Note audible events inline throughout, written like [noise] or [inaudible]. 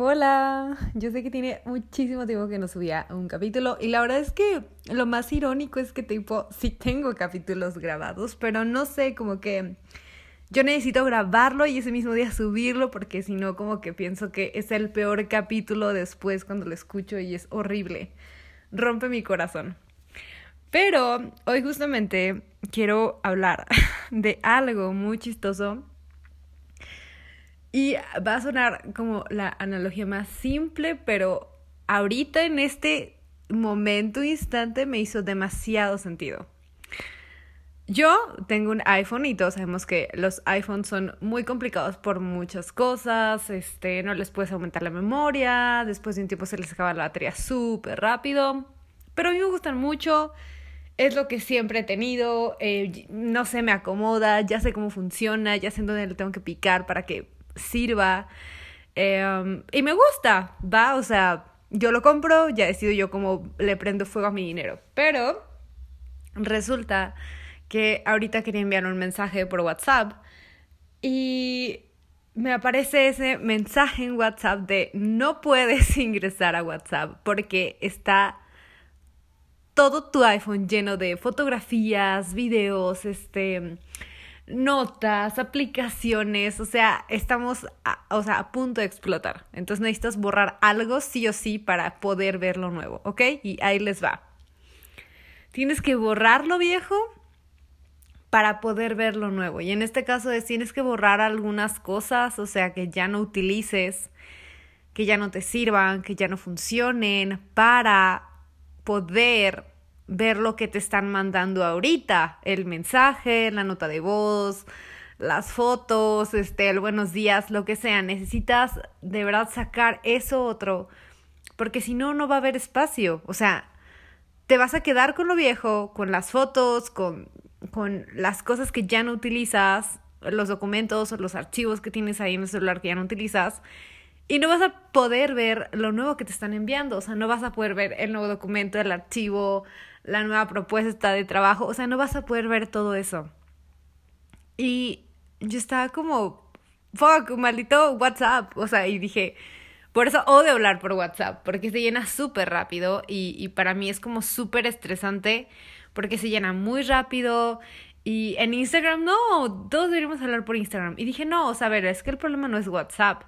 Hola, yo sé que tiene muchísimo tiempo que no subía un capítulo y la verdad es que lo más irónico es que tipo sí tengo capítulos grabados, pero no sé, como que yo necesito grabarlo y ese mismo día subirlo porque si no como que pienso que es el peor capítulo después cuando lo escucho y es horrible. Rompe mi corazón. Pero hoy justamente quiero hablar [laughs] de algo muy chistoso y va a sonar como la analogía más simple, pero ahorita en este momento, instante, me hizo demasiado sentido. Yo tengo un iPhone y todos sabemos que los iPhones son muy complicados por muchas cosas, este, no les puedes aumentar la memoria, después de un tiempo se les acaba la batería súper rápido, pero a mí me gustan mucho, es lo que siempre he tenido, eh, no sé, me acomoda, ya sé cómo funciona, ya sé en dónde le tengo que picar para que sirva. Em, y me gusta, va, o sea, yo lo compro, ya decido yo cómo le prendo fuego a mi dinero. Pero resulta que ahorita quería enviar un mensaje por WhatsApp y me aparece ese mensaje en WhatsApp de no puedes [laughs] ingresar a WhatsApp porque está todo tu iPhone lleno de fotografías, videos, este, notas, aplicaciones, o sea, estamos a, o sea, a punto de explotar. Entonces necesitas borrar algo sí o sí para poder ver lo nuevo, ¿ok? Y ahí les va. Tienes que borrar lo viejo para poder ver lo nuevo. Y en este caso es tienes que borrar algunas cosas, o sea, que ya no utilices, que ya no te sirvan, que ya no funcionen, para poder ver lo que te están mandando ahorita, el mensaje, la nota de voz, las fotos, este, el buenos días, lo que sea. Necesitas de verdad sacar eso otro, porque si no, no va a haber espacio. O sea, te vas a quedar con lo viejo, con las fotos, con, con las cosas que ya no utilizas, los documentos o los archivos que tienes ahí en el celular que ya no utilizas. Y no vas a poder ver lo nuevo que te están enviando, o sea, no vas a poder ver el nuevo documento, el archivo, la nueva propuesta de trabajo, o sea, no vas a poder ver todo eso. Y yo estaba como, fuck, maldito WhatsApp, o sea, y dije, por eso odio hablar por WhatsApp, porque se llena súper rápido y, y para mí es como súper estresante, porque se llena muy rápido. Y en Instagram, no, todos deberíamos hablar por Instagram. Y dije, no, o sea, a ver, es que el problema no es WhatsApp.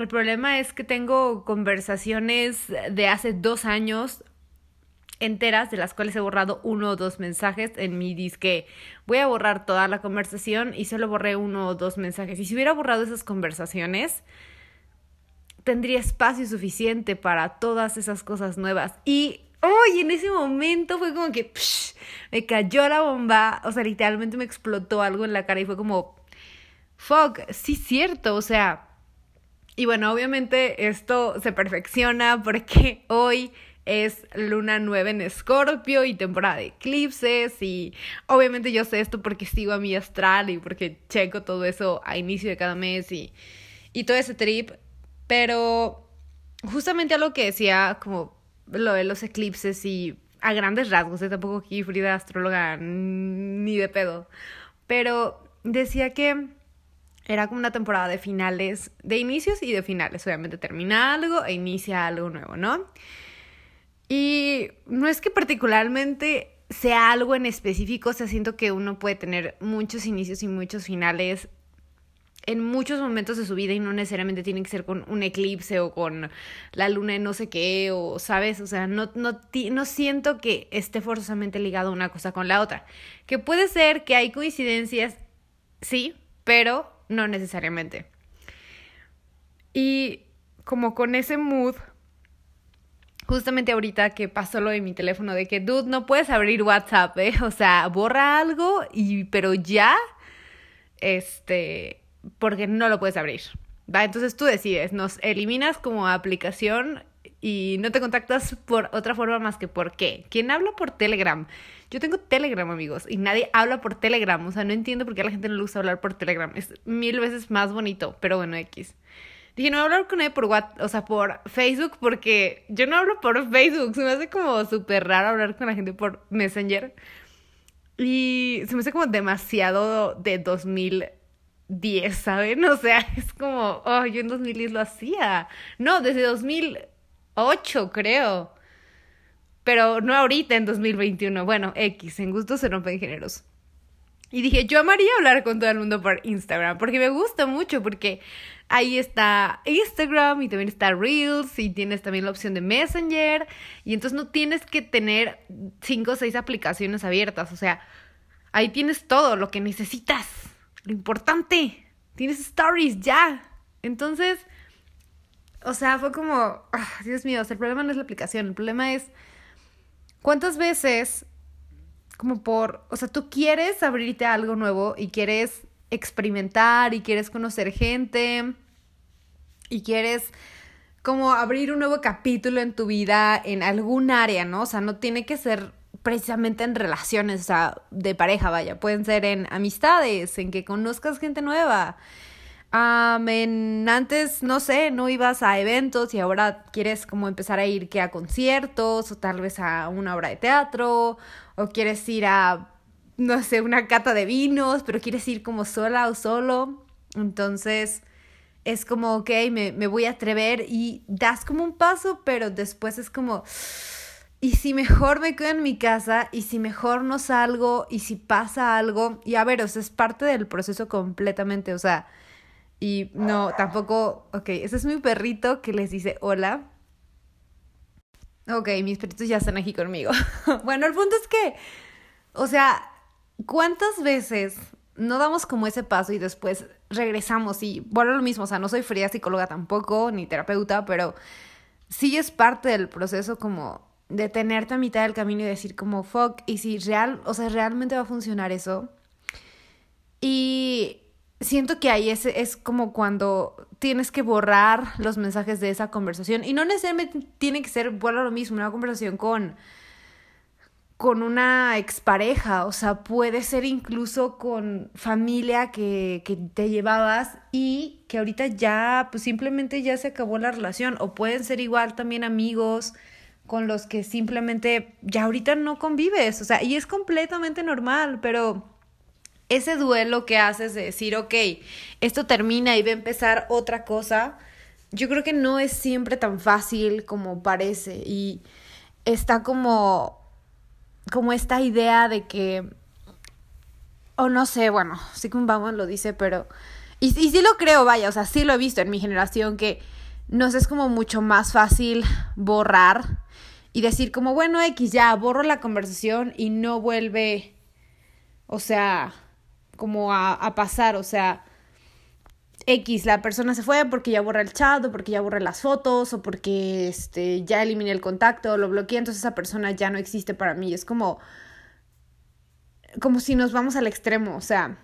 El problema es que tengo conversaciones de hace dos años enteras de las cuales he borrado uno o dos mensajes en mi disque. Voy a borrar toda la conversación y solo borré uno o dos mensajes. Y si hubiera borrado esas conversaciones, tendría espacio suficiente para todas esas cosas nuevas. Y hoy en ese momento fue como que me cayó la bomba. O sea, literalmente me explotó algo en la cara y fue como, fuck, sí, cierto. O sea, y bueno, obviamente esto se perfecciona porque [laughs] hoy es luna nueva en Escorpio y temporada de eclipses y obviamente yo sé esto porque sigo a mi astral y porque checo todo eso a inicio de cada mes y, y todo ese trip, pero justamente a lo que decía como lo de los eclipses y a grandes rasgos, ¿eh? tampoco aquí Frida astróloga ni de pedo, pero decía que era como una temporada de finales, de inicios y de finales, obviamente termina algo e inicia algo nuevo, ¿no? Y no es que particularmente sea algo en específico, o sea, siento que uno puede tener muchos inicios y muchos finales en muchos momentos de su vida y no necesariamente tiene que ser con un eclipse o con la luna en no sé qué o, ¿sabes? O sea, no, no, no siento que esté forzosamente ligado una cosa con la otra. Que puede ser que hay coincidencias, sí, pero no necesariamente. Y como con ese mood justamente ahorita que pasó lo de mi teléfono de que, dude, no puedes abrir WhatsApp, ¿eh? [laughs] O sea, borra algo y, pero ya, este, porque no lo puedes abrir. ¿Va? Entonces tú decides, nos eliminas como aplicación y no te contactas por otra forma más que por qué. ¿Quién habla por Telegram? Yo tengo Telegram, amigos, y nadie habla por Telegram. O sea, no entiendo por qué a la gente no le gusta hablar por Telegram. Es mil veces más bonito, pero bueno, X. Dije, no voy a hablar con él por WhatsApp, o sea, por Facebook, porque yo no hablo por Facebook. Se me hace como súper raro hablar con la gente por Messenger. Y se me hace como demasiado de 2000, 2010, ¿saben? [laughs] O sea, es como, oh, yo en 2010 lo hacía. No, desde 2008, creo. Pero no ahorita en 2021. Bueno, X, en gusto se rompen géneros. Y dije, yo amaría hablar con todo el mundo por Instagram, porque me gusta mucho, porque ahí está Instagram y también está Reels y tienes también la opción de Messenger y entonces no tienes que tener cinco o seis aplicaciones abiertas, o sea, ahí tienes todo lo que necesitas, lo importante, tienes stories ya. Entonces, o sea, fue como, ah, Dios mío, el problema no es la aplicación, el problema es cuántas veces como por, o sea, tú quieres abrirte a algo nuevo y quieres experimentar y quieres conocer gente y quieres como abrir un nuevo capítulo en tu vida en algún área, ¿no? O sea, no tiene que ser precisamente en relaciones, o sea, de pareja, vaya, pueden ser en amistades, en que conozcas gente nueva. En, antes, no sé, no ibas a eventos y ahora quieres como empezar a ir que a conciertos o tal vez a una obra de teatro o quieres ir a, no sé, una cata de vinos, pero quieres ir como sola o solo. Entonces es como, ok, me, me voy a atrever y das como un paso, pero después es como, y si mejor me quedo en mi casa, y si mejor no salgo, y si pasa algo, y a ver, o sea, es parte del proceso completamente, o sea, y no, tampoco, ok, ese es mi perrito que les dice hola. Ok, mis perritos ya están aquí conmigo. [laughs] bueno, el punto es que, o sea, ¿cuántas veces no damos como ese paso y después regresamos? Y bueno, lo mismo, o sea, no soy fría psicóloga tampoco, ni terapeuta, pero sí es parte del proceso como detenerte a mitad del camino y decir como, fuck, y si real, o sea, realmente va a funcionar eso. Y siento que ahí es, es como cuando tienes que borrar los mensajes de esa conversación. Y no necesariamente tiene que ser, bueno, lo mismo, una conversación con, con una expareja. O sea, puede ser incluso con familia que, que te llevabas y que ahorita ya, pues simplemente ya se acabó la relación. O pueden ser igual también amigos con los que simplemente ya ahorita no convives. O sea, y es completamente normal, pero ese duelo que haces de decir, ok, esto termina y va a empezar otra cosa, yo creo que no es siempre tan fácil como parece. Y está como, como esta idea de que, o no sé, bueno, Sigmund Bauman lo dice, pero, y, y sí lo creo, vaya, o sea, sí lo he visto en mi generación que nos es como mucho más fácil borrar y decir como, bueno, X, ya borro la conversación y no vuelve, o sea, como a, pasar, o sea, X, la persona se fue porque ya borra el chat o porque ya borra las fotos o porque este, ya eliminé el contacto o lo bloqueé, entonces esa persona ya no existe para mí. Es como, como si nos vamos al extremo, o sea,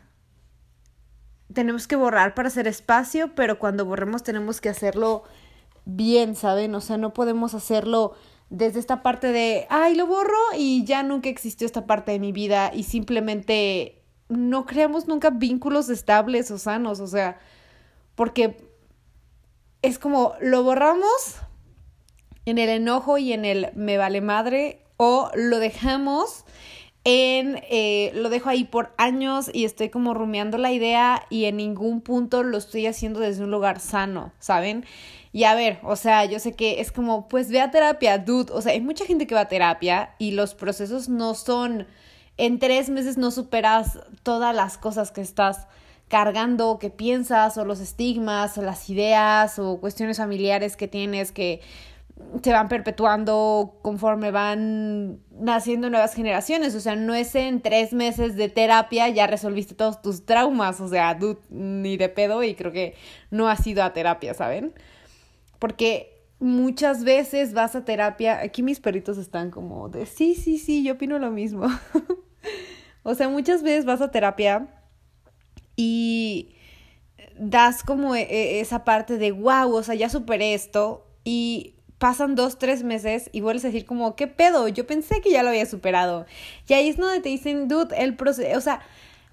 tenemos que borrar para hacer espacio, pero cuando borremos tenemos que hacerlo bien, ¿saben? O sea, no podemos hacerlo desde esta parte de, ay, lo borro y ya nunca existió esta parte de mi vida y simplemente no creamos nunca vínculos estables o sanos, o sea, porque es como lo borramos en el enojo y en el me vale madre o lo dejamos en eh, lo dejo ahí por años y estoy como rumiando la idea y en ningún punto lo estoy haciendo desde un lugar sano, ¿saben? Y a ver, o sea, yo sé que es como, pues ve a terapia, dude, o sea, hay mucha gente que va a terapia y los procesos no son en tres meses no superas todas las cosas que estás cargando, que piensas, o los estigmas, o las ideas, o cuestiones familiares que tienes que se van perpetuando conforme van naciendo nuevas generaciones. O sea, no es en tres meses de terapia ya resolviste todos tus traumas. O sea, ni de pedo y creo que no has ido a terapia, ¿saben? Porque muchas veces vas a terapia. Aquí mis perritos están como de sí, sí, sí, yo opino lo mismo. [laughs] o sea, muchas veces vas a terapia y das como e, e, esa parte de wow, o sea, ya superé esto y pasan dos, tres meses y vuelves a decir como, ¿qué pedo? Yo pensé que ya lo había superado. Y ahí es donde te dicen, dude, el proceso, o sea,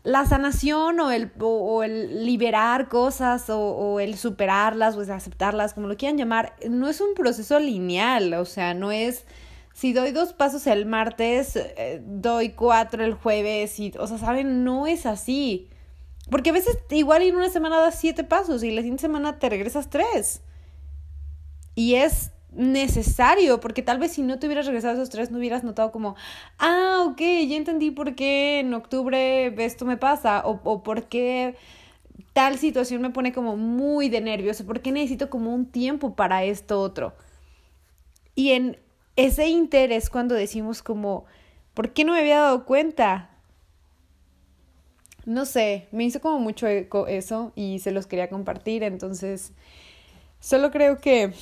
la sanación o el, o, el liberar cosas o, o, el superarlas o aceptarlas, como lo quieran llamar, no es un proceso lineal, o sea, no es si doy dos pasos el martes, eh, doy cuatro el jueves, y, o sea, ¿saben? No es así. Porque a veces igual en una semana das siete pasos y la siguiente semana te regresas tres. Y es necesario, porque tal vez si no te hubieras regresado esos tres no hubieras notado como, ah, ok, ya entendí por qué en octubre esto me pasa, o, o por qué tal situación me pone como muy de nervios, o por qué necesito como un tiempo para esto otro. Y en ese interés cuando decimos como, ¿por qué no me había dado cuenta? No sé, me hizo como mucho eco eso y se los quería compartir, entonces solo creo que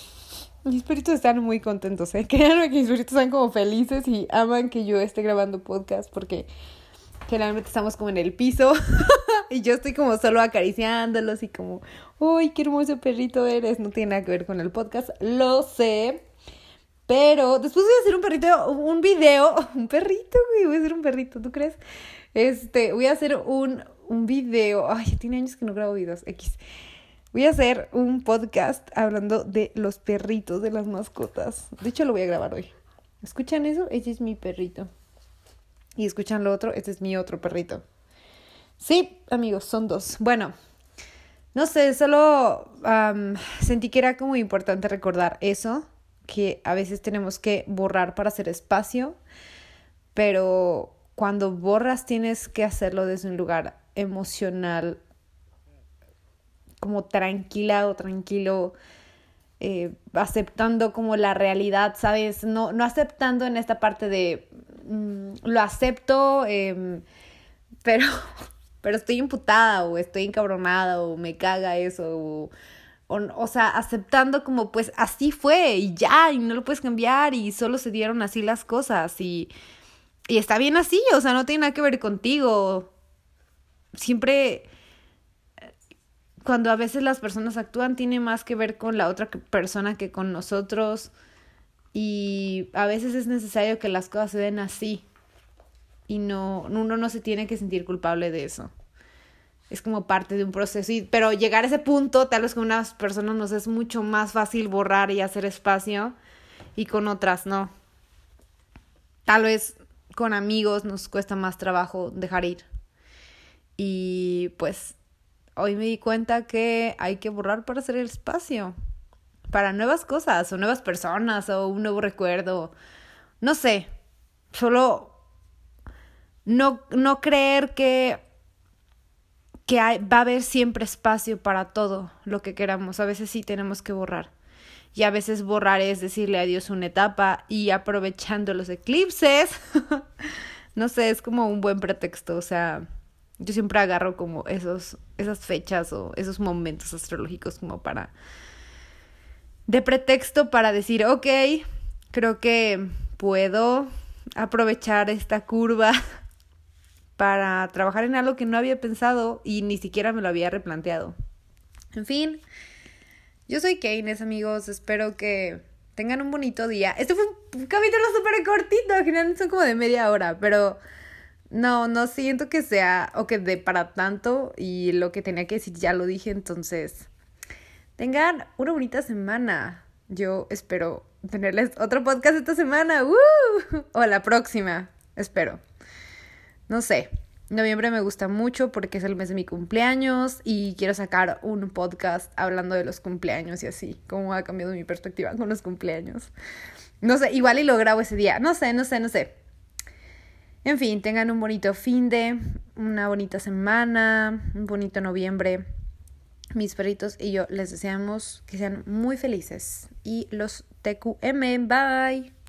mis perritos están muy contentos, ¿eh? [laughs] Créanme que mis perritos están como felices y aman que yo esté grabando podcast porque generalmente estamos como en el piso [laughs] y yo estoy como solo acariciándolos y como, uy, qué hermoso perrito eres! No tiene nada que ver con el podcast, lo sé. Pero después voy a hacer un perrito, un video, [laughs] un perrito, güey, voy a hacer un perrito, ¿tú crees? Este, voy a hacer un, un video, ay, tiene años que no grabo videos, X. Voy a hacer un podcast hablando de los perritos, de las mascotas. De hecho, lo voy a grabar hoy. ¿Escuchan eso? Ese es mi perrito. Y escuchan lo otro, este es mi otro perrito. Sí, amigos, son dos. Bueno, no sé, solo sentí que era como importante recordar eso, que a veces tenemos que borrar para hacer espacio, pero cuando borras tienes que hacerlo desde un lugar emocional como tranquila o tranquilo, eh, aceptando como la realidad, ¿sabes? No, no aceptando en esta parte de mm, lo acepto, em, pero, [laughs] pero estoy imputada o estoy encabronada o me caga eso o, sea, aceptando como pues así fue y ya, y no lo puedes cambiar y solo se dieron así las cosas y, y está bien así, o sea, no tiene nada que ver contigo. Siempre cuando a veces las personas actúan tiene más que ver con la otra persona que con nosotros y a veces es necesario que las cosas se den así y no uno no se tiene que sentir culpable de eso. Es como parte de un proceso, y, pero llegar a ese punto, tal vez con unas personas nos es mucho más fácil borrar y hacer espacio y con otras no. Tal vez con amigos nos cuesta más trabajo dejar ir. Y pues hoy me di cuenta que hay que borrar para hacer el espacio. Para nuevas cosas o nuevas personas o un nuevo recuerdo. No sé. Solo no, no creer que, que va a haber siempre espacio para todo lo que queramos. A veces sí tenemos que borrar. Y a veces borrar es decirle adiós una etapa y aprovechando los eclipses. [laughs] no sé, es como un buen pretexto. O sea, yo siempre agarro como esos, esas fechas o esos momentos astrológicos como para... de pretexto para decir, ok, creo que puedo aprovechar esta curva [laughs] para trabajar en algo que no había pensado y ni siquiera me lo había replanteado. En fin, yo soy Keynes, amigos. Espero que tengan un bonito día. Este fue un capítulo súper cortito, generalmente son como de media hora, pero no, no siento que sea o que dé para tanto y lo que tenía que decir ya lo dije, entonces tengan una bonita semana. Yo espero tenerles otro podcast esta semana [laughs] o la próxima, espero. No sé, noviembre me gusta mucho porque es el mes de mi cumpleaños y quiero sacar un podcast hablando de los cumpleaños y así, cómo ha cambiado mi perspectiva con los cumpleaños. No sé, igual y lo grabo ese día, no sé, no sé, no sé. En fin, tengan un bonito fin de, una bonita semana, un bonito noviembre. Mis perritos y yo les deseamos que sean muy felices. Y los TQM, bye.